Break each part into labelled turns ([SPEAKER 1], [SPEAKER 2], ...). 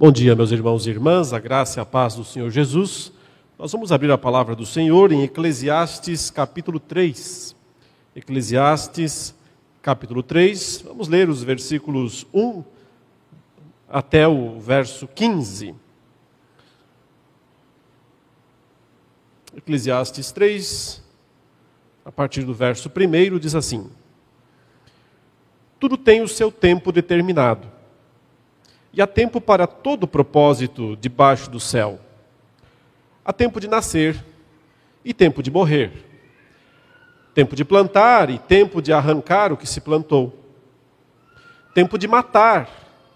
[SPEAKER 1] Bom dia, meus irmãos e irmãs, a graça e a paz do Senhor Jesus. Nós vamos abrir a palavra do Senhor em Eclesiastes capítulo 3. Eclesiastes capítulo 3, vamos ler os versículos 1 até o verso 15. Eclesiastes 3, a partir do verso 1, diz assim: Tudo tem o seu tempo determinado, e há tempo para todo propósito debaixo do céu. Há tempo de nascer e tempo de morrer, tempo de plantar e tempo de arrancar o que se plantou, tempo de matar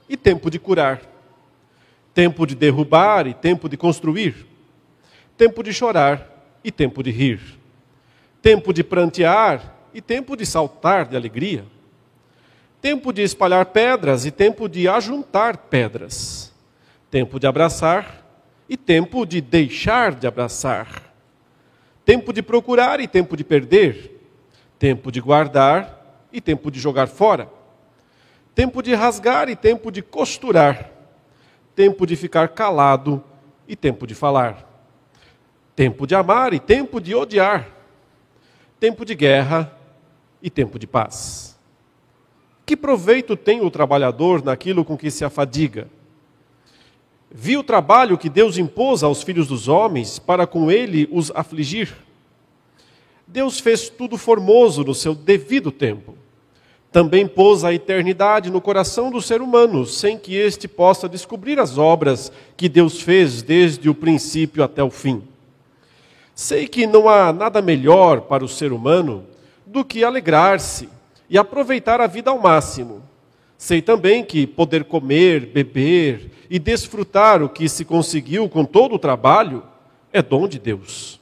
[SPEAKER 1] e tempo de curar, tempo de derrubar e tempo de construir. Tempo de chorar e tempo de rir, tempo de prantear e tempo de saltar de alegria, tempo de espalhar pedras e tempo de ajuntar pedras, tempo de abraçar e tempo de deixar de abraçar, tempo de procurar e tempo de perder, tempo de guardar e tempo de jogar fora, tempo de rasgar e tempo de costurar, tempo de ficar calado e tempo de falar. Tempo de amar e tempo de odiar, tempo de guerra e tempo de paz. Que proveito tem o trabalhador naquilo com que se afadiga? Viu o trabalho que Deus impôs aos filhos dos homens para com ele os afligir? Deus fez tudo formoso no seu devido tempo. Também pôs a eternidade no coração do ser humano, sem que este possa descobrir as obras que Deus fez desde o princípio até o fim. Sei que não há nada melhor para o ser humano do que alegrar-se e aproveitar a vida ao máximo. Sei também que poder comer, beber e desfrutar o que se conseguiu com todo o trabalho é dom de Deus.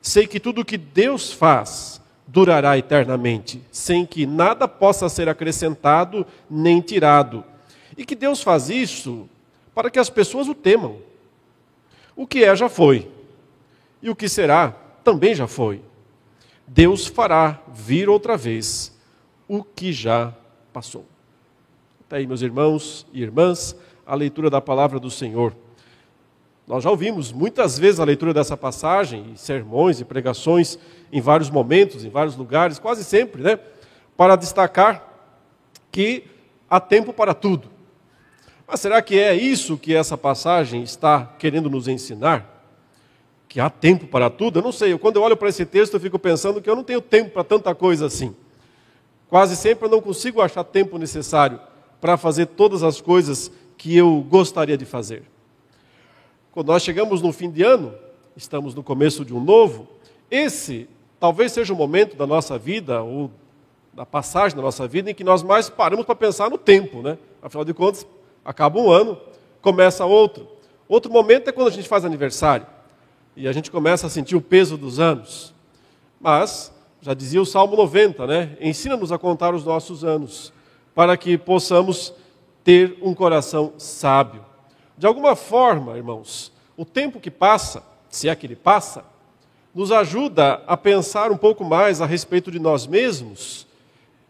[SPEAKER 1] Sei que tudo o que Deus faz durará eternamente, sem que nada possa ser acrescentado nem tirado. E que Deus faz isso para que as pessoas o temam. O que é já foi e o que será também já foi. Deus fará vir outra vez o que já passou. Até aí, meus irmãos e irmãs, a leitura da palavra do Senhor. Nós já ouvimos muitas vezes a leitura dessa passagem, sermões e pregações em vários momentos, em vários lugares, quase sempre, né? Para destacar que há tempo para tudo. Mas será que é isso que essa passagem está querendo nos ensinar? que há tempo para tudo, eu não sei. Quando eu olho para esse texto, eu fico pensando que eu não tenho tempo para tanta coisa assim. Quase sempre eu não consigo achar tempo necessário para fazer todas as coisas que eu gostaria de fazer. Quando nós chegamos no fim de ano, estamos no começo de um novo, esse talvez seja o momento da nossa vida, ou da passagem da nossa vida, em que nós mais paramos para pensar no tempo, né? Afinal de contas, acaba um ano, começa outro. Outro momento é quando a gente faz aniversário e a gente começa a sentir o peso dos anos. Mas, já dizia o Salmo 90, né? Ensina-nos a contar os nossos anos, para que possamos ter um coração sábio. De alguma forma, irmãos, o tempo que passa, se é que ele passa, nos ajuda a pensar um pouco mais a respeito de nós mesmos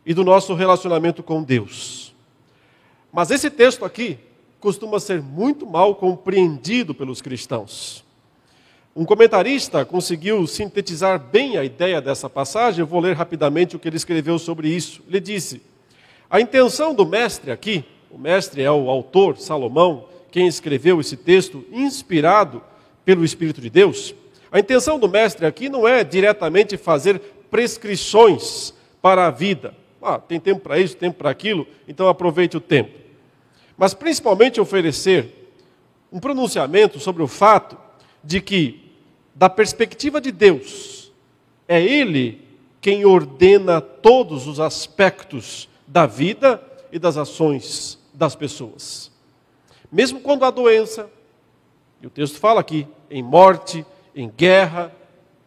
[SPEAKER 1] e do nosso relacionamento com Deus. Mas esse texto aqui costuma ser muito mal compreendido pelos cristãos. Um comentarista conseguiu sintetizar bem a ideia dessa passagem, eu vou ler rapidamente o que ele escreveu sobre isso. Ele disse: A intenção do mestre aqui, o mestre é o autor, Salomão, quem escreveu esse texto, inspirado pelo Espírito de Deus. A intenção do mestre aqui não é diretamente fazer prescrições para a vida. Ah, tem tempo para isso, tempo para aquilo, então aproveite o tempo. Mas principalmente oferecer um pronunciamento sobre o fato de que, da perspectiva de Deus, é Ele quem ordena todos os aspectos da vida e das ações das pessoas. Mesmo quando há doença, e o texto fala aqui, em morte, em guerra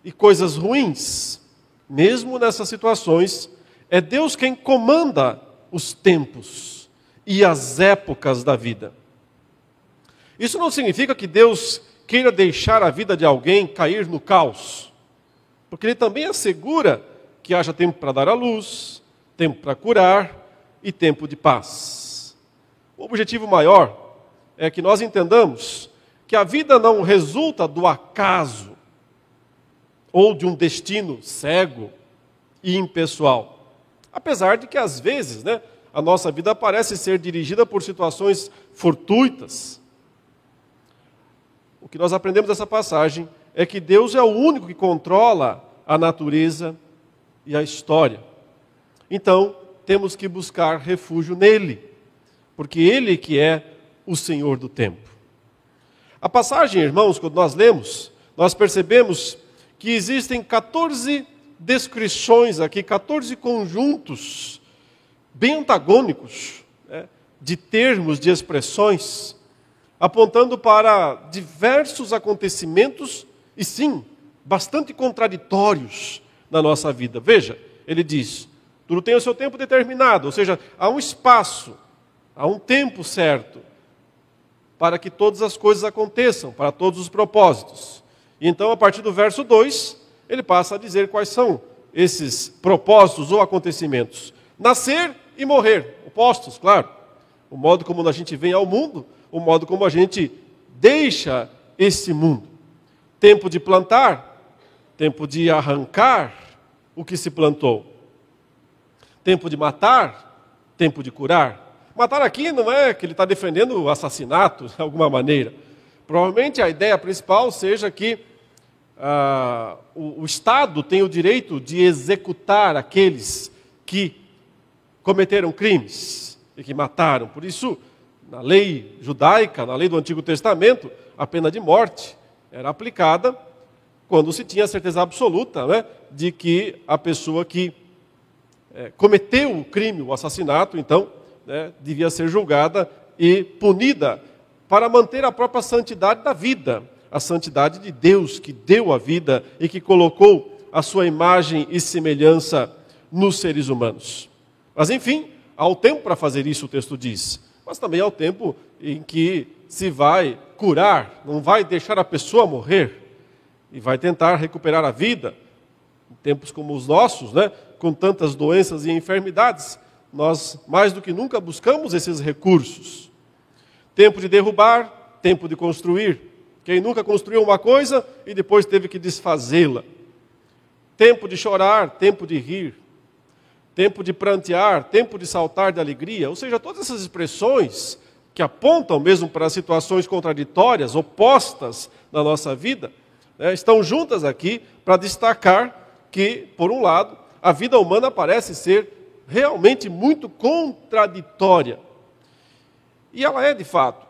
[SPEAKER 1] e coisas ruins, mesmo nessas situações, é Deus quem comanda os tempos e as épocas da vida. Isso não significa que Deus queira deixar a vida de alguém cair no caos, porque ele também assegura que haja tempo para dar à luz, tempo para curar e tempo de paz. O objetivo maior é que nós entendamos que a vida não resulta do acaso ou de um destino cego e impessoal. Apesar de que às vezes, né, a nossa vida parece ser dirigida por situações fortuitas. Que nós aprendemos dessa passagem é que Deus é o único que controla a natureza e a história. Então, temos que buscar refúgio nele, porque ele que é o Senhor do tempo. A passagem, irmãos, quando nós lemos, nós percebemos que existem 14 descrições aqui, 14 conjuntos bem antagônicos né, de termos, de expressões, apontando para diversos acontecimentos e sim, bastante contraditórios na nossa vida. Veja, ele diz: tudo tem o seu tempo determinado, ou seja, há um espaço, há um tempo certo para que todas as coisas aconteçam, para todos os propósitos. E então, a partir do verso 2, ele passa a dizer quais são esses propósitos ou acontecimentos: nascer e morrer, opostos, claro. O modo como a gente vem ao mundo, o modo como a gente deixa esse mundo. Tempo de plantar, tempo de arrancar o que se plantou. Tempo de matar, tempo de curar. Matar aqui não é que ele está defendendo o assassinato de alguma maneira. Provavelmente a ideia principal seja que ah, o, o Estado tem o direito de executar aqueles que cometeram crimes e que mataram. Por isso, na lei judaica, na lei do Antigo Testamento, a pena de morte era aplicada quando se tinha certeza absoluta né, de que a pessoa que é, cometeu o crime, o assassinato, então, né, devia ser julgada e punida para manter a própria santidade da vida, a santidade de Deus que deu a vida e que colocou a sua imagem e semelhança nos seres humanos. Mas, enfim, há o tempo para fazer isso, o texto diz, mas também há o tempo em que se vai curar, não vai deixar a pessoa morrer e vai tentar recuperar a vida. Em tempos como os nossos, né, com tantas doenças e enfermidades, nós mais do que nunca buscamos esses recursos. Tempo de derrubar, tempo de construir. Quem nunca construiu uma coisa e depois teve que desfazê-la. Tempo de chorar, tempo de rir. Tempo de prantear, tempo de saltar de alegria. Ou seja, todas essas expressões que apontam mesmo para situações contraditórias, opostas na nossa vida, né, estão juntas aqui para destacar que, por um lado, a vida humana parece ser realmente muito contraditória. E ela é de fato.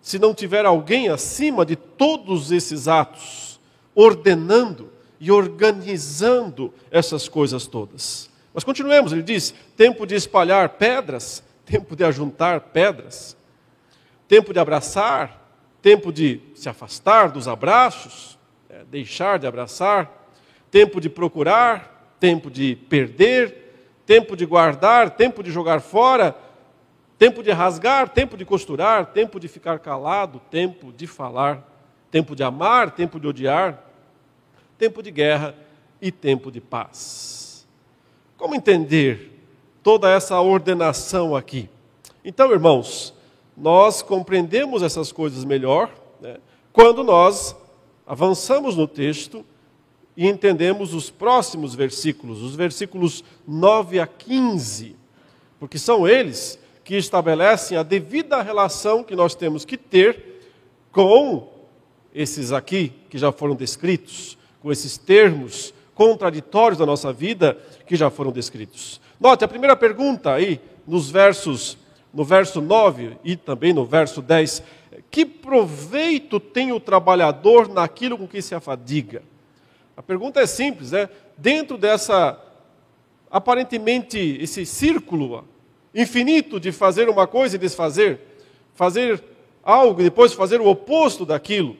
[SPEAKER 1] Se não tiver alguém acima de todos esses atos, ordenando e organizando essas coisas todas. Mas continuemos, ele diz: tempo de espalhar pedras, tempo de ajuntar pedras, tempo de abraçar, tempo de se afastar dos abraços, é, deixar de abraçar, tempo de procurar, tempo de perder, tempo de guardar, tempo de jogar fora, tempo de rasgar, tempo de costurar, tempo de ficar calado, tempo de falar, tempo de amar, tempo de odiar, tempo de guerra e tempo de paz. Como entender toda essa ordenação aqui? Então, irmãos, nós compreendemos essas coisas melhor né, quando nós avançamos no texto e entendemos os próximos versículos, os versículos 9 a 15, porque são eles que estabelecem a devida relação que nós temos que ter com esses aqui que já foram descritos, com esses termos contraditórios da nossa vida que já foram descritos. Note a primeira pergunta aí, nos versos, no verso 9 e também no verso 10, que proveito tem o trabalhador naquilo com que se afadiga? A pergunta é simples, é dentro dessa aparentemente esse círculo infinito de fazer uma coisa e desfazer, fazer algo e depois fazer o oposto daquilo.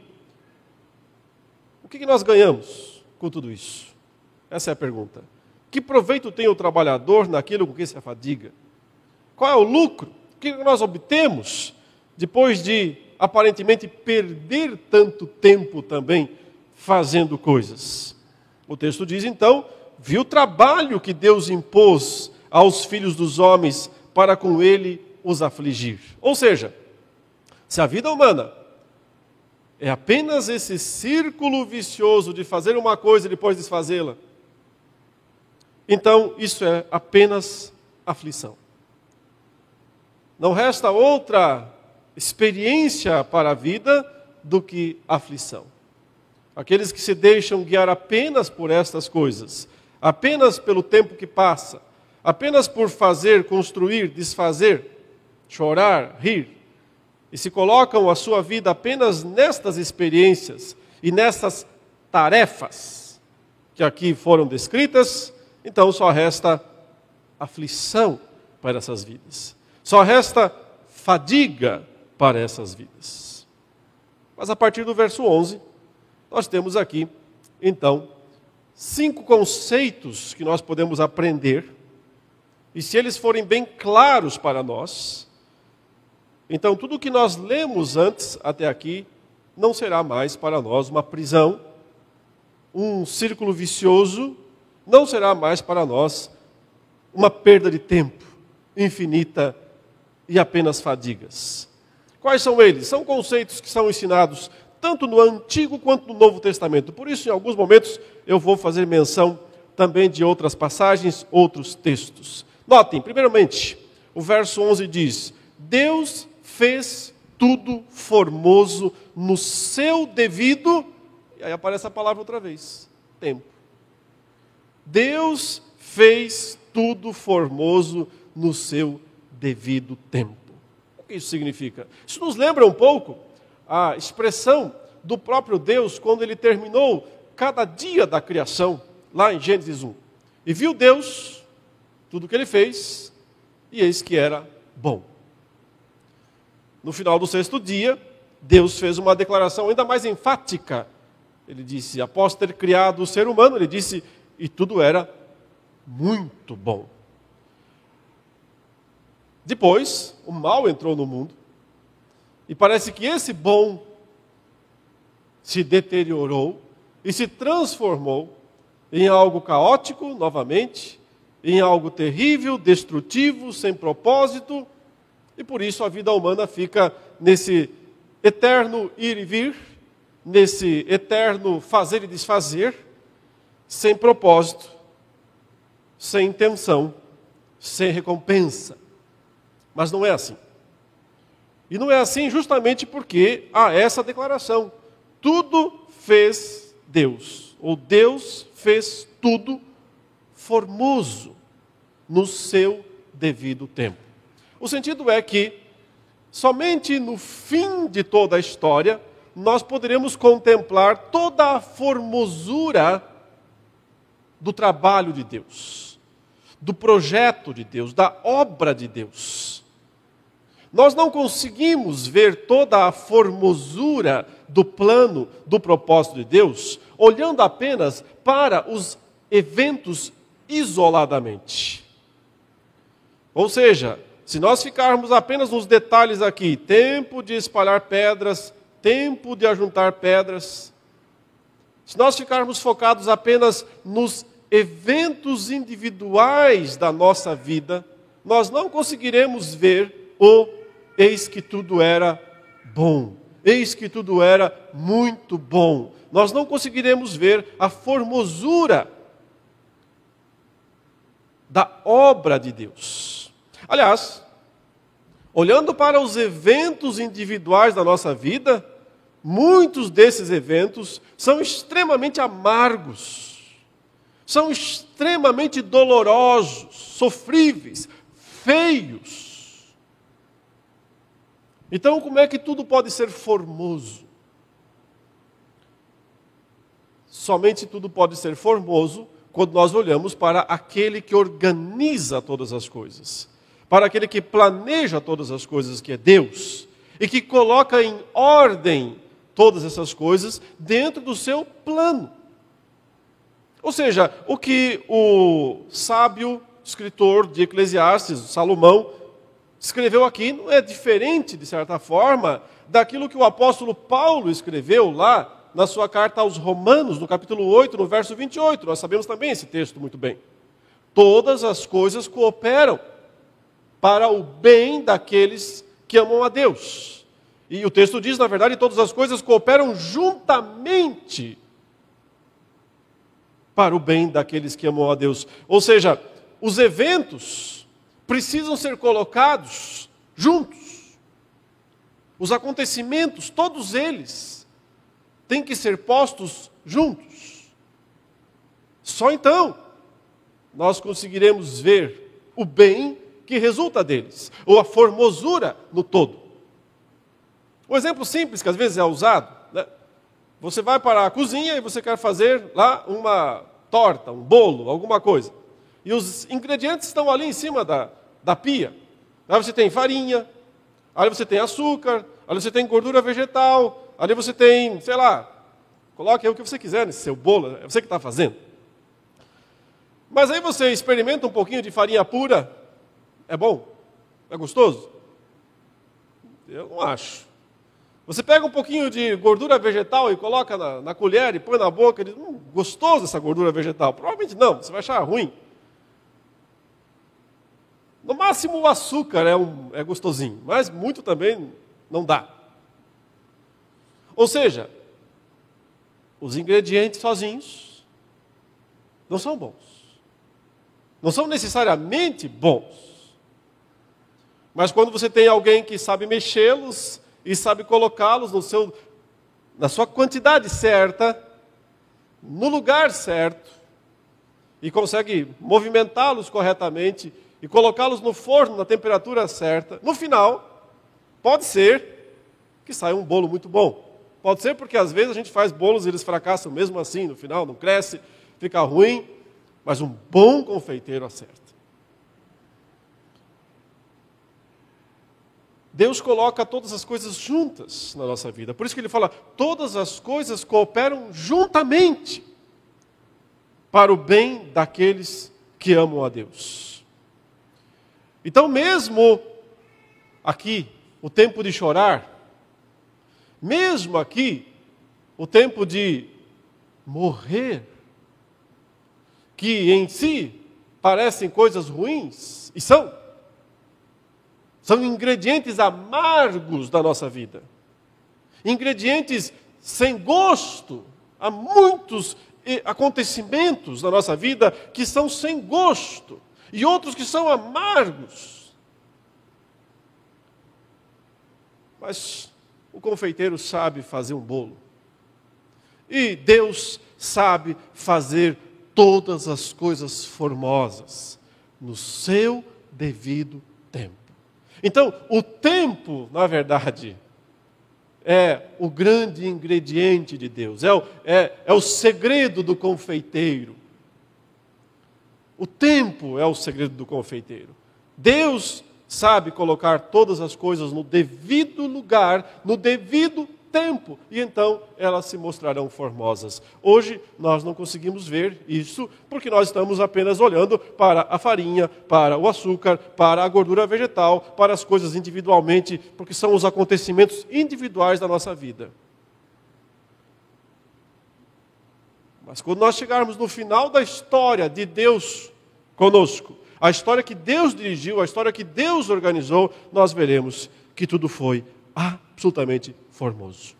[SPEAKER 1] O que nós ganhamos com tudo isso? Essa é a pergunta. Que proveito tem o trabalhador naquilo com que se afadiga? Qual é o lucro? O que nós obtemos depois de aparentemente perder tanto tempo também fazendo coisas. O texto diz então: viu o trabalho que Deus impôs aos filhos dos homens para com ele os afligir. Ou seja, Se a vida humana é apenas esse círculo vicioso de fazer uma coisa e depois desfazê-la, então isso é apenas aflição. Não resta outra experiência para a vida do que aflição. Aqueles que se deixam guiar apenas por estas coisas, apenas pelo tempo que passa, apenas por fazer, construir, desfazer, chorar, rir, e se colocam a sua vida apenas nestas experiências e nessas tarefas que aqui foram descritas, então só resta aflição para essas vidas. Só resta fadiga para essas vidas. Mas a partir do verso 11, nós temos aqui, então, cinco conceitos que nós podemos aprender, e se eles forem bem claros para nós, então tudo o que nós lemos antes até aqui não será mais para nós uma prisão, um círculo vicioso, não será mais para nós uma perda de tempo infinita e apenas fadigas. Quais são eles? São conceitos que são ensinados tanto no Antigo quanto no Novo Testamento. Por isso, em alguns momentos, eu vou fazer menção também de outras passagens, outros textos. Notem, primeiramente, o verso 11 diz: Deus fez tudo formoso no seu devido, e aí aparece a palavra outra vez: tempo. Deus fez tudo formoso no seu devido tempo que isso significa? Isso nos lembra um pouco a expressão do próprio Deus quando ele terminou cada dia da criação, lá em Gênesis 1. E viu Deus tudo o que ele fez, e eis que era bom. No final do sexto dia, Deus fez uma declaração ainda mais enfática. Ele disse, após ter criado o ser humano, ele disse, e tudo era muito bom. Depois, o mal entrou no mundo. E parece que esse bom se deteriorou e se transformou em algo caótico novamente, em algo terrível, destrutivo, sem propósito, e por isso a vida humana fica nesse eterno ir e vir, nesse eterno fazer e desfazer, sem propósito, sem intenção, sem recompensa. Mas não é assim. E não é assim justamente porque há essa declaração: tudo fez Deus, ou Deus fez tudo formoso no seu devido tempo. O sentido é que somente no fim de toda a história nós poderemos contemplar toda a formosura do trabalho de Deus, do projeto de Deus, da obra de Deus. Nós não conseguimos ver toda a formosura do plano, do propósito de Deus, olhando apenas para os eventos isoladamente. Ou seja, se nós ficarmos apenas nos detalhes aqui, tempo de espalhar pedras, tempo de ajuntar pedras, se nós ficarmos focados apenas nos eventos individuais da nossa vida, nós não conseguiremos ver o eis que tudo era bom, eis que tudo era muito bom. Nós não conseguiremos ver a formosura da obra de Deus. Aliás, olhando para os eventos individuais da nossa vida, muitos desses eventos são extremamente amargos, são extremamente dolorosos, sofríveis, feios. Então, como é que tudo pode ser formoso? Somente tudo pode ser formoso quando nós olhamos para aquele que organiza todas as coisas, para aquele que planeja todas as coisas, que é Deus, e que coloca em ordem todas essas coisas dentro do seu plano. Ou seja, o que o sábio escritor de Eclesiastes, Salomão, escreveu aqui não é diferente, de certa forma, daquilo que o apóstolo Paulo escreveu lá na sua carta aos Romanos, no capítulo 8, no verso 28. Nós sabemos também esse texto muito bem. Todas as coisas cooperam para o bem daqueles que amam a Deus. E o texto diz, na verdade, todas as coisas cooperam juntamente para o bem daqueles que amam a Deus. Ou seja, os eventos precisam ser colocados juntos. Os acontecimentos, todos eles, têm que ser postos juntos. Só então nós conseguiremos ver o bem que resulta deles, ou a formosura no todo. Um exemplo simples que às vezes é usado? Você vai para a cozinha e você quer fazer lá uma torta, um bolo, alguma coisa. E os ingredientes estão ali em cima da, da pia. Aí você tem farinha, ali você tem açúcar, ali você tem gordura vegetal, ali você tem, sei lá, coloque o que você quiser nesse seu bolo, é você que está fazendo. Mas aí você experimenta um pouquinho de farinha pura, é bom? É gostoso? Eu não acho. Você pega um pouquinho de gordura vegetal e coloca na, na colher e põe na boca e diz, hum, gostoso essa gordura vegetal. Provavelmente não, você vai achar ruim. No máximo o açúcar é, um, é gostosinho, mas muito também não dá. Ou seja, os ingredientes sozinhos não são bons não são necessariamente bons. Mas quando você tem alguém que sabe mexê-los e sabe colocá-los no seu na sua quantidade certa, no lugar certo, e consegue movimentá-los corretamente e colocá-los no forno na temperatura certa, no final, pode ser que saia um bolo muito bom. Pode ser porque às vezes a gente faz bolos e eles fracassam mesmo assim, no final não cresce, fica ruim, mas um bom confeiteiro acerta. Deus coloca todas as coisas juntas na nossa vida. Por isso que ele fala: todas as coisas cooperam juntamente para o bem daqueles que amam a Deus. Então, mesmo aqui, o tempo de chorar, mesmo aqui, o tempo de morrer, que em si parecem coisas ruins, e são. São ingredientes amargos da nossa vida. Ingredientes sem gosto. Há muitos acontecimentos na nossa vida que são sem gosto e outros que são amargos. Mas o confeiteiro sabe fazer um bolo. E Deus sabe fazer todas as coisas formosas no seu devido tempo. Então, o tempo, na verdade, é o grande ingrediente de Deus, é o, é, é o segredo do confeiteiro. O tempo é o segredo do confeiteiro. Deus sabe colocar todas as coisas no devido lugar, no devido tempo, e então elas se mostrarão formosas. Hoje nós não conseguimos ver isso porque nós estamos apenas olhando para a farinha, para o açúcar, para a gordura vegetal, para as coisas individualmente, porque são os acontecimentos individuais da nossa vida. Mas quando nós chegarmos no final da história de Deus conosco, a história que Deus dirigiu, a história que Deus organizou, nós veremos que tudo foi absolutamente formoso.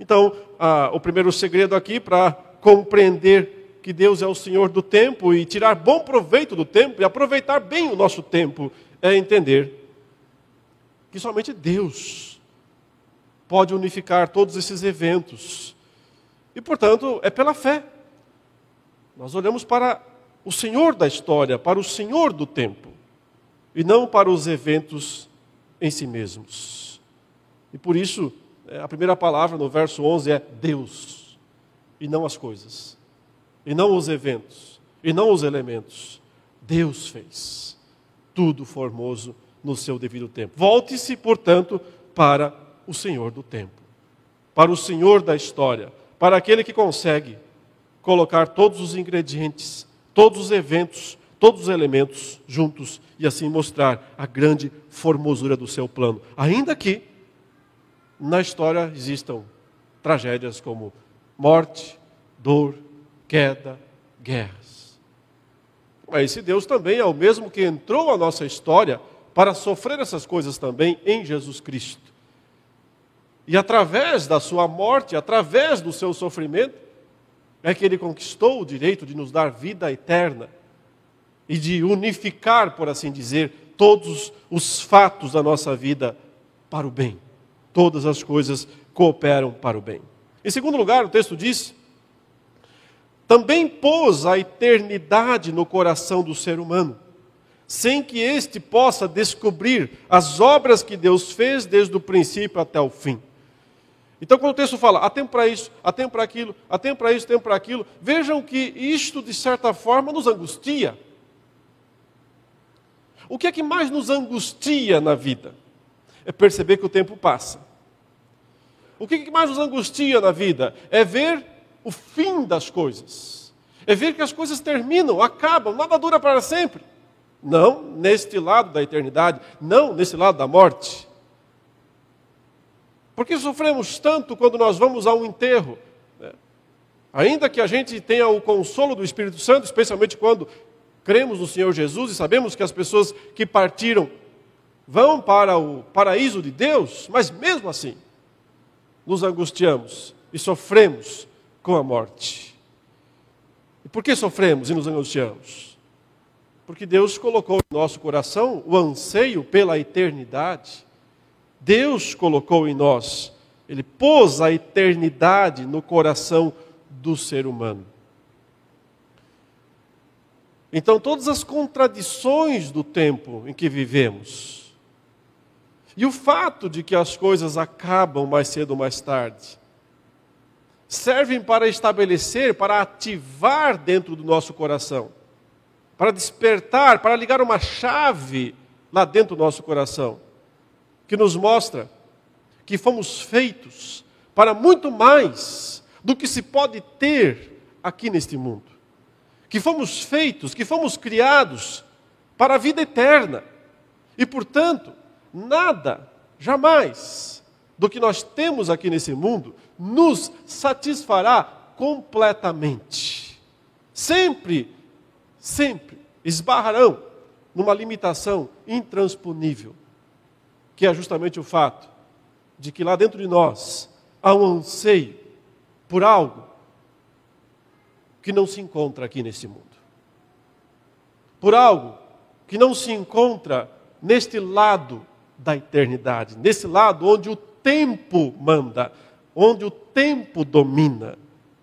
[SPEAKER 1] Então, ah, o primeiro segredo aqui para compreender que Deus é o Senhor do tempo e tirar bom proveito do tempo e aproveitar bem o nosso tempo é entender que somente Deus pode unificar todos esses eventos. E, portanto, é pela fé. Nós olhamos para o Senhor da história, para o Senhor do tempo, e não para os eventos em si mesmos. E por isso, é, a primeira palavra no verso 11 é Deus, e não as coisas, e não os eventos, e não os elementos. Deus fez tudo formoso no seu devido tempo. Volte-se, portanto, para o Senhor do tempo, para o Senhor da história, para aquele que consegue colocar todos os ingredientes, todos os eventos, todos os elementos juntos e assim mostrar a grande formosura do seu plano. Ainda que na história existam tragédias como morte, dor, queda, guerras. Mas esse Deus também é o mesmo que entrou na nossa história para sofrer essas coisas também em Jesus Cristo. E através da sua morte, através do seu sofrimento, é que ele conquistou o direito de nos dar vida eterna e de unificar, por assim dizer, todos os fatos da nossa vida para o bem. Todas as coisas cooperam para o bem. Em segundo lugar, o texto diz: também pôs a eternidade no coração do ser humano sem que este possa descobrir as obras que Deus fez desde o princípio até o fim. Então, quando o texto fala, há tempo para isso, há tempo para aquilo, há tempo para isso, tempo para aquilo, vejam que isto, de certa forma, nos angustia. O que é que mais nos angustia na vida? É perceber que o tempo passa. O que, é que mais nos angustia na vida? É ver o fim das coisas. É ver que as coisas terminam, acabam, nada dura para sempre. Não neste lado da eternidade, não nesse lado da morte. Por que sofremos tanto quando nós vamos a um enterro? É. Ainda que a gente tenha o consolo do Espírito Santo, especialmente quando cremos no Senhor Jesus e sabemos que as pessoas que partiram vão para o paraíso de Deus, mas mesmo assim, nos angustiamos e sofremos com a morte. E por que sofremos e nos angustiamos? Porque Deus colocou no nosso coração o anseio pela eternidade. Deus colocou em nós, Ele pôs a eternidade no coração do ser humano. Então, todas as contradições do tempo em que vivemos, e o fato de que as coisas acabam mais cedo ou mais tarde, servem para estabelecer, para ativar dentro do nosso coração para despertar, para ligar uma chave lá dentro do nosso coração, que nos mostra que fomos feitos para muito mais do que se pode ter aqui neste mundo. Que fomos feitos, que fomos criados para a vida eterna. E, portanto, nada, jamais, do que nós temos aqui nesse mundo nos satisfará completamente. Sempre sempre esbarrarão numa limitação intransponível, que é justamente o fato de que lá dentro de nós há um anseio por algo que não se encontra aqui nesse mundo. Por algo que não se encontra neste lado da eternidade, nesse lado onde o tempo manda, onde o tempo domina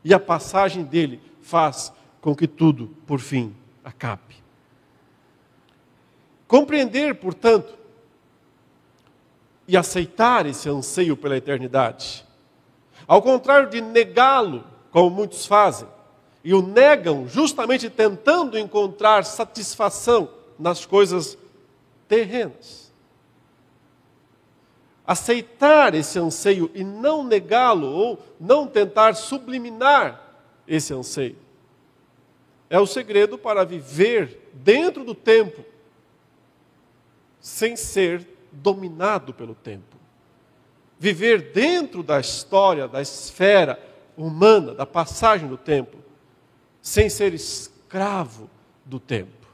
[SPEAKER 1] e a passagem dele faz com que tudo, por fim, acabe. Compreender, portanto, e aceitar esse anseio pela eternidade, ao contrário de negá-lo, como muitos fazem, e o negam justamente tentando encontrar satisfação nas coisas terrenas. Aceitar esse anseio e não negá-lo, ou não tentar subliminar esse anseio, é o segredo para viver dentro do tempo, sem ser dominado pelo tempo. Viver dentro da história, da esfera humana, da passagem do tempo, sem ser escravo do tempo.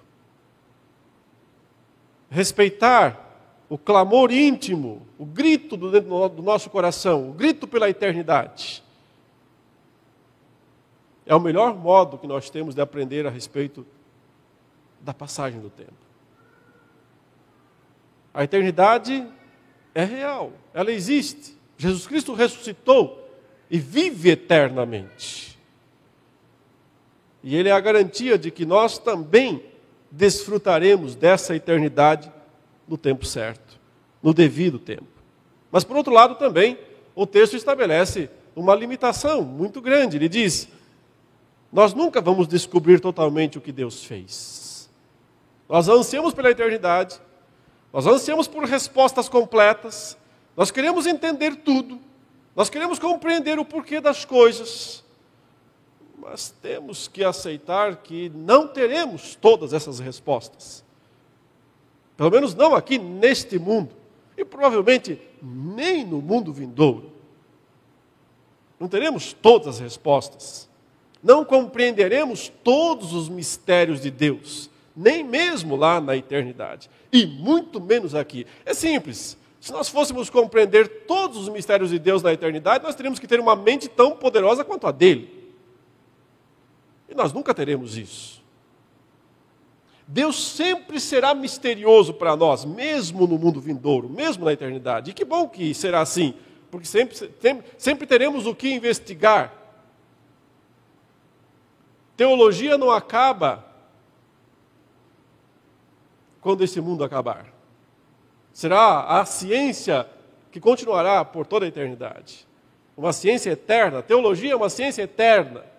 [SPEAKER 1] Respeitar o clamor íntimo, o grito do, do nosso coração, o grito pela eternidade é o melhor modo que nós temos de aprender a respeito da passagem do tempo. A eternidade é real, ela existe. Jesus Cristo ressuscitou e vive eternamente. E Ele é a garantia de que nós também desfrutaremos dessa eternidade no tempo certo, no devido tempo. Mas, por outro lado, também, o texto estabelece uma limitação muito grande. Ele diz: nós nunca vamos descobrir totalmente o que Deus fez. Nós ansiamos pela eternidade, nós ansiamos por respostas completas, nós queremos entender tudo, nós queremos compreender o porquê das coisas, mas temos que aceitar que não teremos todas essas respostas. Pelo menos não aqui neste mundo, e provavelmente nem no mundo vindouro. Não teremos todas as respostas não compreenderemos todos os mistérios de Deus, nem mesmo lá na eternidade, e muito menos aqui. É simples. Se nós fôssemos compreender todos os mistérios de Deus na eternidade, nós teríamos que ter uma mente tão poderosa quanto a dele. E nós nunca teremos isso. Deus sempre será misterioso para nós, mesmo no mundo vindouro, mesmo na eternidade. E que bom que será assim, porque sempre, sempre, teremos o que investigar. Teologia não acaba quando esse mundo acabar. Será a ciência que continuará por toda a eternidade. Uma ciência eterna. teologia é uma ciência eterna.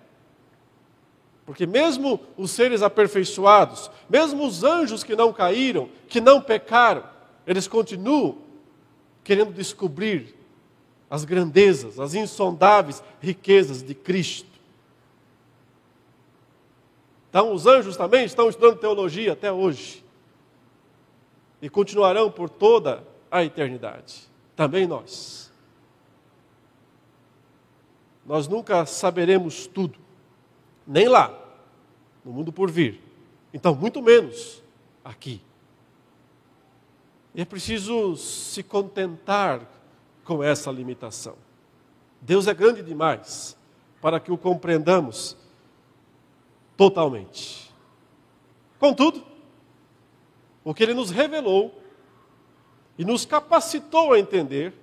[SPEAKER 1] Porque mesmo os seres aperfeiçoados, mesmo os anjos que não caíram, que não pecaram, eles continuam querendo descobrir as grandezas, as insondáveis riquezas de Cristo. Então, os anjos também estão estudando teologia até hoje. E continuarão por toda a eternidade. Também nós. Nós nunca saberemos tudo nem lá, no mundo por vir. Então, muito menos aqui. E é preciso se contentar com essa limitação. Deus é grande demais para que o compreendamos totalmente. Contudo, o que ele nos revelou e nos capacitou a entender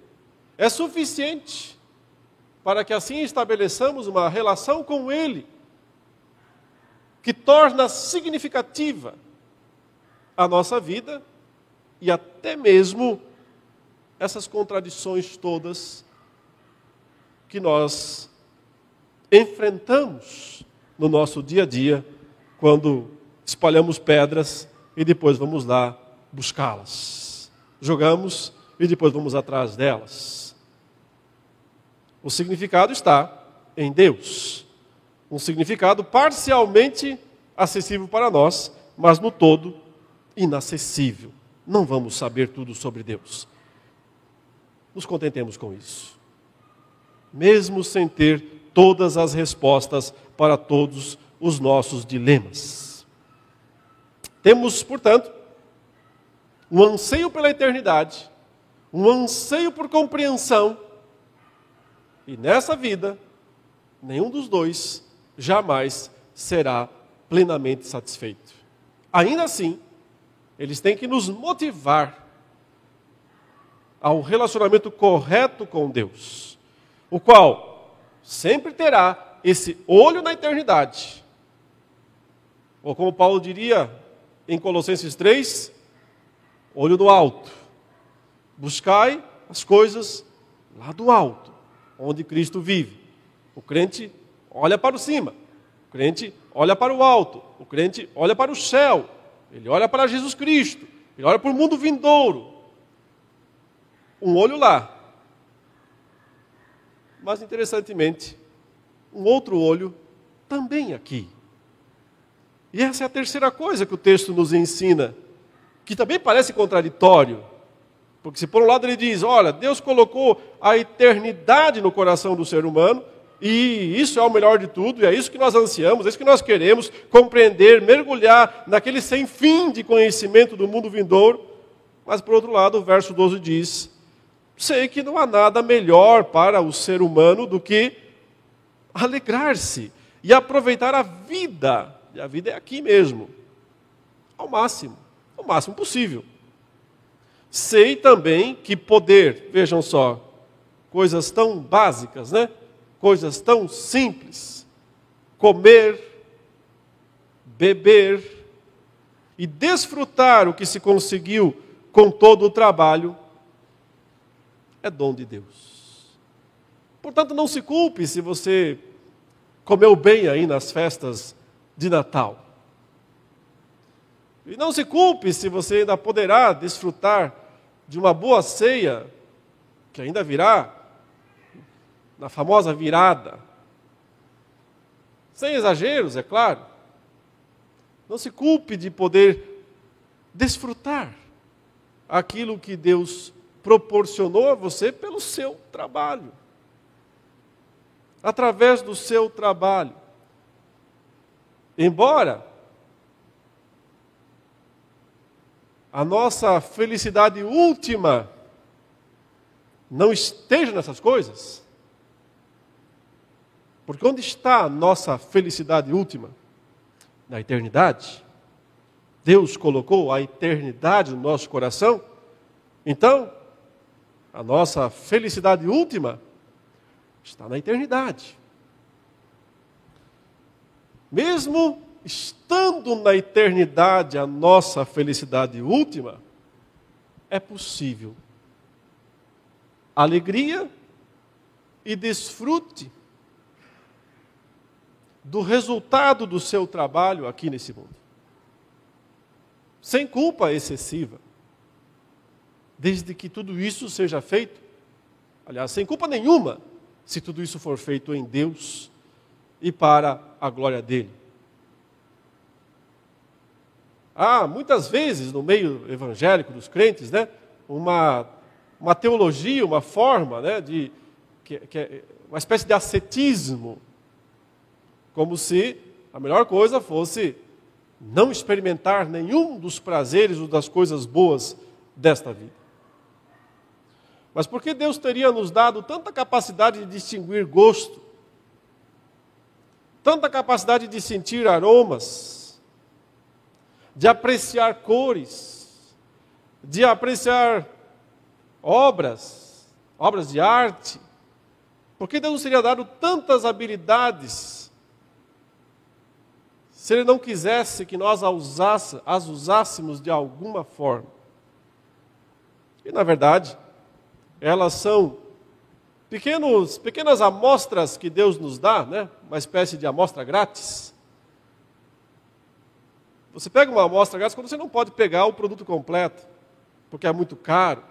[SPEAKER 1] é suficiente para que assim estabeleçamos uma relação com ele que torna significativa a nossa vida e até mesmo essas contradições todas que nós enfrentamos no nosso dia a dia quando espalhamos pedras e depois vamos lá buscá-las. Jogamos e depois vamos atrás delas. O significado está em Deus um significado parcialmente acessível para nós, mas no todo inacessível. Não vamos saber tudo sobre Deus. Nos contentemos com isso. Mesmo sem ter todas as respostas para todos os nossos dilemas. Temos, portanto, um anseio pela eternidade, um anseio por compreensão, e nessa vida, nenhum dos dois jamais será plenamente satisfeito. Ainda assim, eles têm que nos motivar ao relacionamento correto com Deus, o qual sempre terá esse olho na eternidade. Ou como Paulo diria em Colossenses 3, olho do alto. Buscai as coisas lá do alto, onde Cristo vive. O crente olha para o cima. O crente olha para o alto. O crente olha para o céu. Ele olha para Jesus Cristo. Ele olha para o mundo vindouro. Um olho lá. Mas, interessantemente, um outro olho também aqui. E essa é a terceira coisa que o texto nos ensina, que também parece contraditório. Porque se por um lado ele diz, olha, Deus colocou a eternidade no coração do ser humano, e isso é o melhor de tudo, e é isso que nós ansiamos, é isso que nós queremos compreender, mergulhar naquele sem fim de conhecimento do mundo vindouro. Mas, por outro lado, o verso 12 diz: Sei que não há nada melhor para o ser humano do que alegrar-se e aproveitar a vida, e a vida é aqui mesmo, ao máximo, ao máximo possível. Sei também que poder, vejam só, coisas tão básicas, né? Coisas tão simples: comer, beber e desfrutar o que se conseguiu com todo o trabalho, é dom de Deus. Portanto, não se culpe se você comeu bem aí nas festas de Natal. E não se culpe se você ainda poderá desfrutar de uma boa ceia, que ainda virá, na famosa virada. Sem exageros, é claro. Não se culpe de poder desfrutar aquilo que Deus proporcionou a você pelo seu trabalho. Através do seu trabalho. Embora a nossa felicidade última não esteja nessas coisas? Porque onde está a nossa felicidade última? Na eternidade. Deus colocou a eternidade no nosso coração. Então, a nossa felicidade última está na eternidade. Mesmo estando na eternidade a nossa felicidade última, é possível alegria e desfrute do resultado do seu trabalho aqui nesse mundo. Sem culpa excessiva. Desde que tudo isso seja feito, aliás, sem culpa nenhuma, se tudo isso for feito em Deus e para a glória dele. Há muitas vezes no meio evangélico dos crentes, né, uma, uma teologia, uma forma, né, de que, que é uma espécie de ascetismo, como se a melhor coisa fosse não experimentar nenhum dos prazeres ou das coisas boas desta vida. Mas por que Deus teria nos dado tanta capacidade de distinguir gosto, tanta capacidade de sentir aromas, de apreciar cores, de apreciar obras, obras de arte? Por que Deus nos teria dado tantas habilidades se Ele não quisesse que nós as usássemos de alguma forma? E na verdade, elas são pequenos, pequenas amostras que Deus nos dá, né? uma espécie de amostra grátis. Você pega uma amostra grátis quando você não pode pegar o produto completo, porque é muito caro.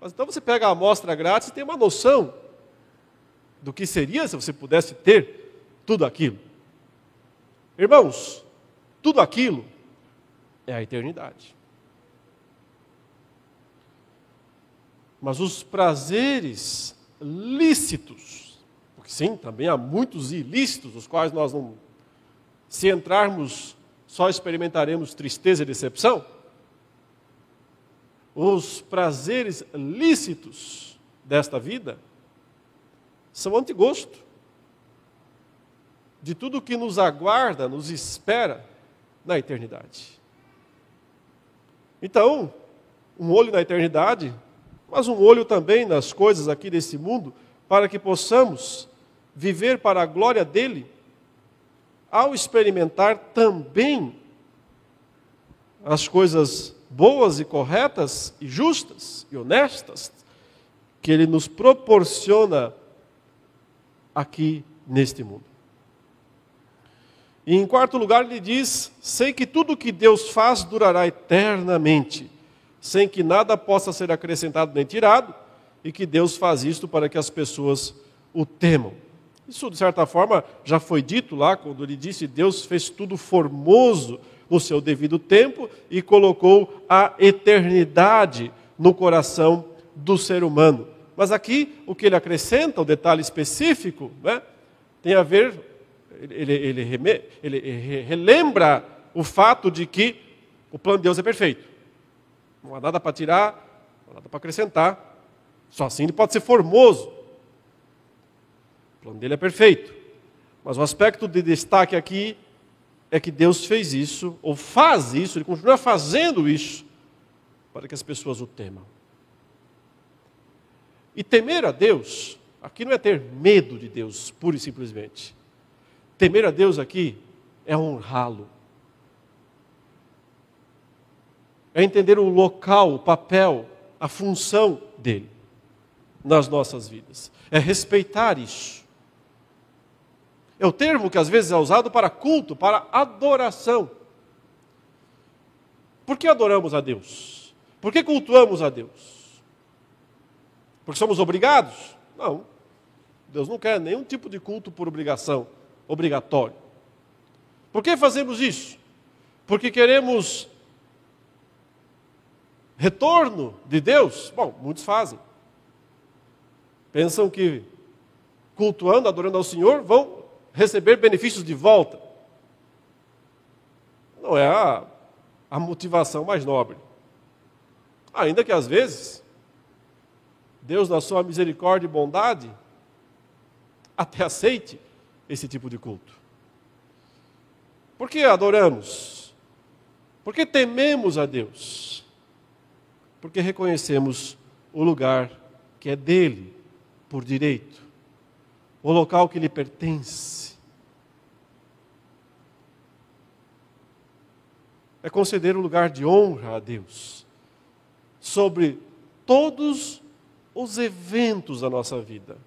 [SPEAKER 1] Mas então você pega a amostra grátis e tem uma noção do que seria se você pudesse ter tudo aquilo. Irmãos, tudo aquilo é a eternidade. Mas os prazeres lícitos, porque sim, também há muitos ilícitos, os quais nós não, se entrarmos, só experimentaremos tristeza e decepção. Os prazeres lícitos desta vida são antigosto de tudo que nos aguarda, nos espera na eternidade. Então, um olho na eternidade mas um olho também nas coisas aqui desse mundo, para que possamos viver para a glória dele, ao experimentar também as coisas boas e corretas e justas e honestas que ele nos proporciona aqui neste mundo. E em quarto lugar, ele diz: Sei que tudo que Deus faz durará eternamente sem que nada possa ser acrescentado nem tirado, e que Deus faz isto para que as pessoas o temam. Isso, de certa forma, já foi dito lá, quando ele disse: Deus fez tudo formoso no seu devido tempo e colocou a eternidade no coração do ser humano. Mas aqui, o que ele acrescenta, o detalhe específico, né, tem a ver, ele, ele, ele, ele relembra o fato de que o plano de Deus é perfeito. Não há nada para tirar, não há nada para acrescentar. Só assim ele pode ser formoso. O plano dele é perfeito. Mas o aspecto de destaque aqui é que Deus fez isso, ou faz isso, ele continua fazendo isso, para que as pessoas o temam. E temer a Deus, aqui não é ter medo de Deus, pura e simplesmente. Temer a Deus aqui é honrá-lo. é entender o local, o papel, a função dele nas nossas vidas. É respeitar isso. É o termo que às vezes é usado para culto, para adoração. Por que adoramos a Deus? Por que cultuamos a Deus? Porque somos obrigados? Não. Deus não quer nenhum tipo de culto por obrigação, obrigatório. Por que fazemos isso? Porque queremos retorno de Deus? Bom, muitos fazem. Pensam que cultuando, adorando ao Senhor, vão receber benefícios de volta. Não é a, a motivação mais nobre. Ainda que às vezes Deus, na sua misericórdia e bondade, até aceite esse tipo de culto. Por que adoramos? Porque tememos a Deus. Porque reconhecemos o lugar que é dele, por direito, o local que lhe pertence. É conceder o um lugar de honra a Deus sobre todos os eventos da nossa vida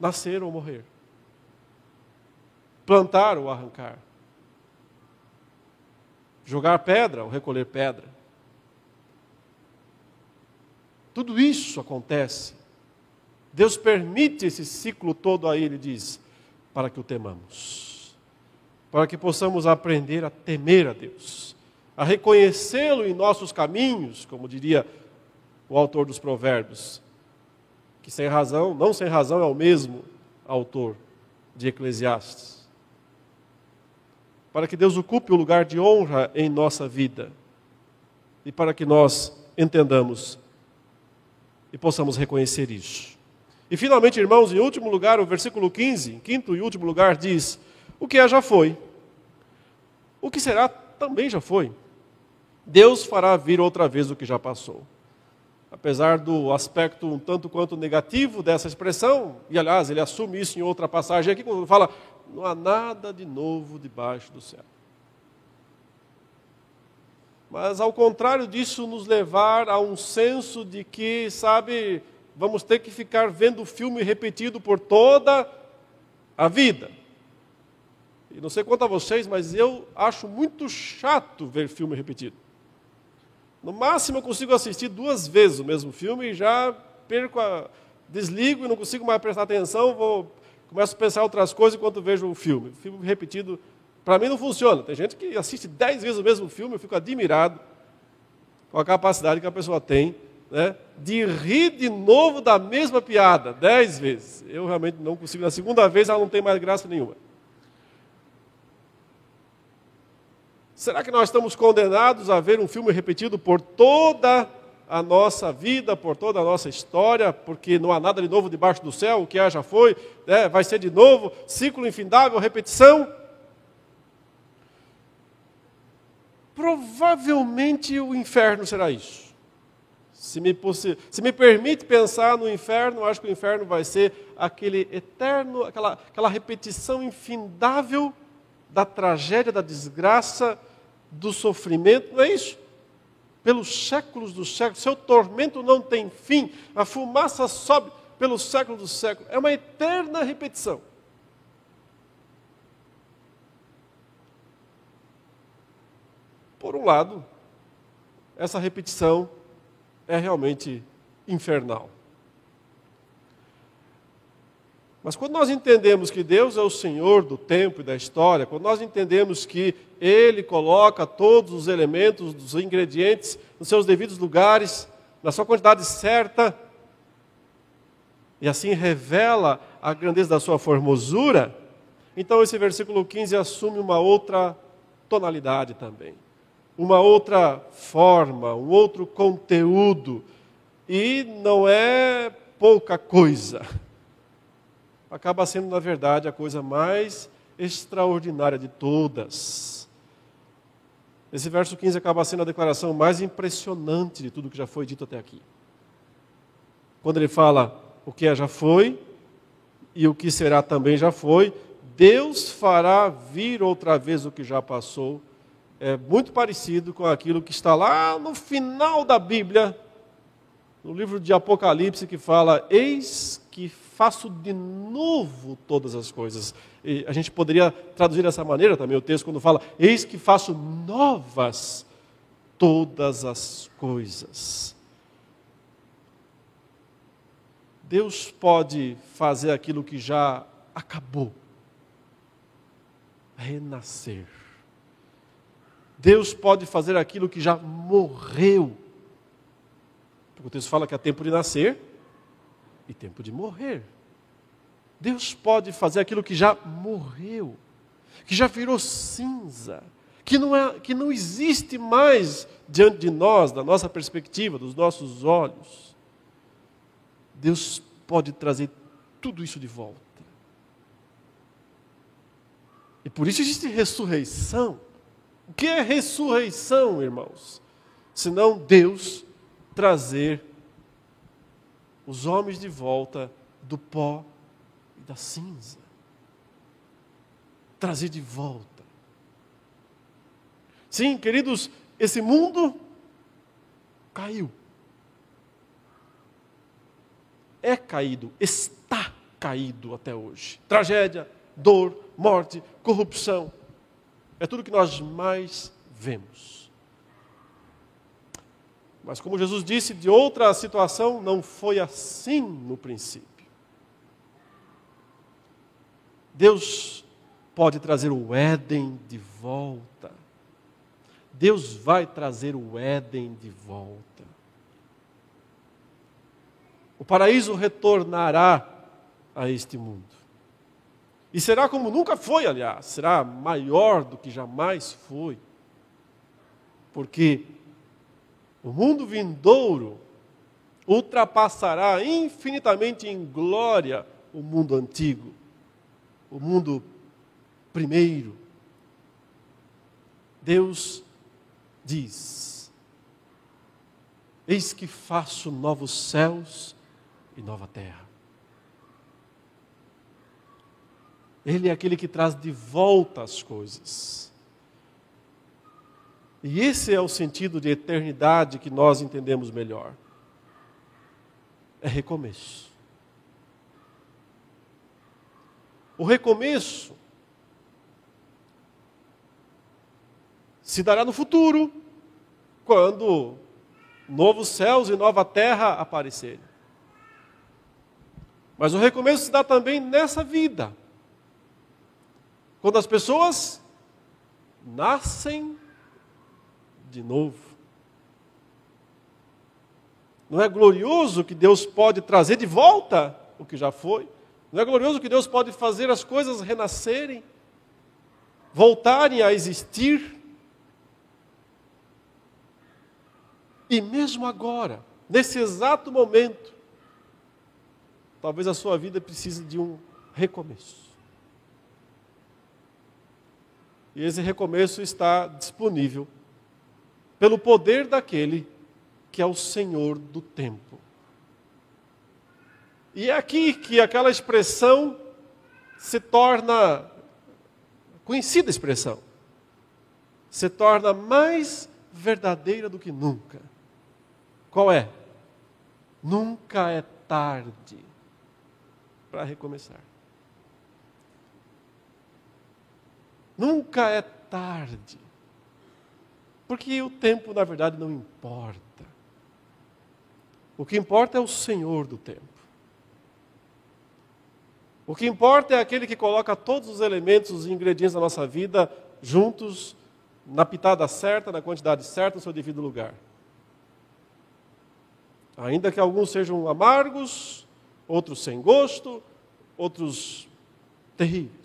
[SPEAKER 1] nascer ou morrer, plantar ou arrancar, jogar pedra ou recolher pedra. Tudo isso acontece. Deus permite esse ciclo todo aí, ele diz, para que o temamos. Para que possamos aprender a temer a Deus, a reconhecê-lo em nossos caminhos, como diria o autor dos Provérbios, que sem razão, não sem razão, é o mesmo autor de Eclesiastes. Para que Deus ocupe o lugar de honra em nossa vida e para que nós entendamos e possamos reconhecer isso. E finalmente, irmãos, em último lugar, o versículo 15, em quinto e último lugar, diz: O que é já foi, o que será também já foi. Deus fará vir outra vez o que já passou apesar do aspecto um tanto quanto negativo dessa expressão, e aliás, ele assume isso em outra passagem aqui, quando fala: não há nada de novo debaixo do céu. Mas, ao contrário disso, nos levar a um senso de que, sabe, vamos ter que ficar vendo o filme repetido por toda a vida. E não sei quanto a vocês, mas eu acho muito chato ver filme repetido. No máximo eu consigo assistir duas vezes o mesmo filme e já perco a. desligo e não consigo mais prestar atenção, vou, começo a pensar outras coisas enquanto vejo o filme. O filme repetido, para mim não funciona. Tem gente que assiste dez vezes o mesmo filme, eu fico admirado com a capacidade que a pessoa tem né, de rir de novo da mesma piada, dez vezes. Eu realmente não consigo. Na segunda vez ela não tem mais graça nenhuma. Será que nós estamos condenados a ver um filme repetido por toda a nossa vida, por toda a nossa história, porque não há nada de novo debaixo do céu, o que há já foi, né? vai ser de novo, ciclo infindável, repetição? Provavelmente o inferno será isso. Se me, se me permite pensar no inferno, acho que o inferno vai ser aquele eterno, aquela, aquela repetição infindável da tragédia, da desgraça, do sofrimento, não é isso? Pelos séculos dos séculos, seu tormento não tem fim, a fumaça sobe pelos séculos dos séculos, é uma eterna repetição. Por um lado, essa repetição é realmente infernal. Mas quando nós entendemos que Deus é o Senhor do tempo e da história, quando nós entendemos que Ele coloca todos os elementos, os ingredientes nos seus devidos lugares, na sua quantidade certa, e assim revela a grandeza da sua formosura, então esse versículo 15 assume uma outra tonalidade também, uma outra forma, um outro conteúdo, e não é pouca coisa acaba sendo, na verdade, a coisa mais extraordinária de todas. Esse verso 15 acaba sendo a declaração mais impressionante de tudo que já foi dito até aqui. Quando ele fala o que é já foi e o que será também já foi, Deus fará vir outra vez o que já passou. É muito parecido com aquilo que está lá no final da Bíblia, no livro de Apocalipse, que fala: Eis que faço de novo todas as coisas. E a gente poderia traduzir dessa maneira também o texto quando fala: Eis que faço novas todas as coisas. Deus pode fazer aquilo que já acabou renascer. Deus pode fazer aquilo que já morreu. Porque o texto fala que há tempo de nascer e tempo de morrer. Deus pode fazer aquilo que já morreu, que já virou cinza, que não, é, que não existe mais diante de nós, da nossa perspectiva, dos nossos olhos. Deus pode trazer tudo isso de volta. E por isso existe ressurreição. O que é ressurreição, irmãos? Senão Deus trazer os homens de volta do pó e da cinza. Trazer de volta. Sim, queridos, esse mundo caiu. É caído, está caído até hoje. Tragédia, dor, morte, corrupção. É tudo que nós mais vemos. Mas como Jesus disse, de outra situação não foi assim no princípio. Deus pode trazer o Éden de volta. Deus vai trazer o Éden de volta. O paraíso retornará a este mundo. E será como nunca foi, aliás, será maior do que jamais foi. Porque o mundo vindouro ultrapassará infinitamente em glória o mundo antigo, o mundo primeiro. Deus diz: Eis que faço novos céus e nova terra. Ele é aquele que traz de volta as coisas. E esse é o sentido de eternidade que nós entendemos melhor. É recomeço. O recomeço se dará no futuro, quando novos céus e nova terra aparecerem. Mas o recomeço se dá também nessa vida. Quando as pessoas nascem de novo. Não é glorioso que Deus pode trazer de volta o que já foi? Não é glorioso que Deus pode fazer as coisas renascerem, voltarem a existir? E mesmo agora, nesse exato momento, talvez a sua vida precise de um recomeço. E esse recomeço está disponível pelo poder daquele que é o Senhor do tempo. E é aqui que aquela expressão se torna conhecida expressão. Se torna mais verdadeira do que nunca. Qual é? Nunca é tarde para recomeçar. Nunca é tarde. Porque o tempo, na verdade, não importa. O que importa é o Senhor do tempo. O que importa é aquele que coloca todos os elementos, os ingredientes da nossa vida juntos, na pitada certa, na quantidade certa, no seu devido lugar. Ainda que alguns sejam amargos, outros sem gosto, outros terríveis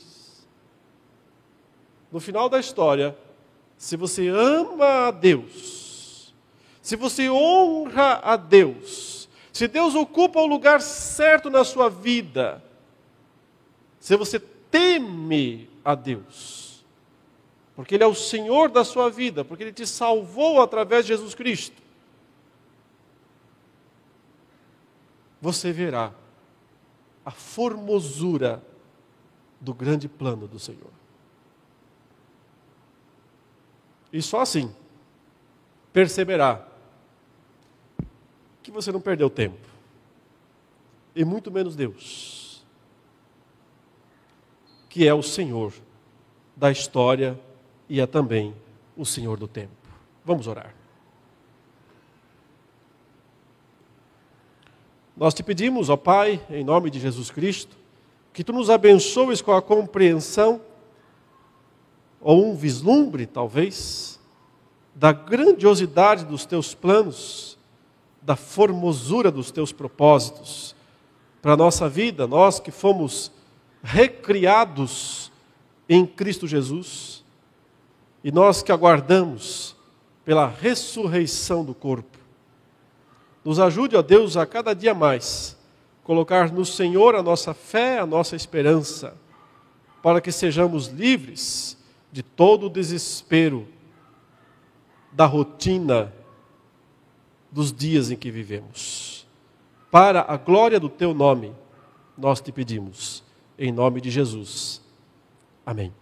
[SPEAKER 1] no final da história, se você ama a Deus, se você honra a Deus, se Deus ocupa o lugar certo na sua vida, se você teme a Deus, porque Ele é o Senhor da sua vida, porque Ele te salvou através de Jesus Cristo, você verá a formosura do grande plano do Senhor. E só assim perceberá que você não perdeu tempo. E muito menos Deus, que é o Senhor da história e é também o Senhor do tempo. Vamos orar. Nós te pedimos, ó Pai, em nome de Jesus Cristo, que tu nos abençoes com a compreensão ou um vislumbre, talvez, da grandiosidade dos teus planos, da formosura dos teus propósitos para a nossa vida, nós que fomos recriados em Cristo Jesus e nós que aguardamos pela ressurreição do corpo. Nos ajude, ó Deus, a cada dia mais colocar no Senhor a nossa fé, a nossa esperança, para que sejamos livres de todo o desespero da rotina dos dias em que vivemos. Para a glória do teu nome, nós te pedimos, em nome de Jesus. Amém.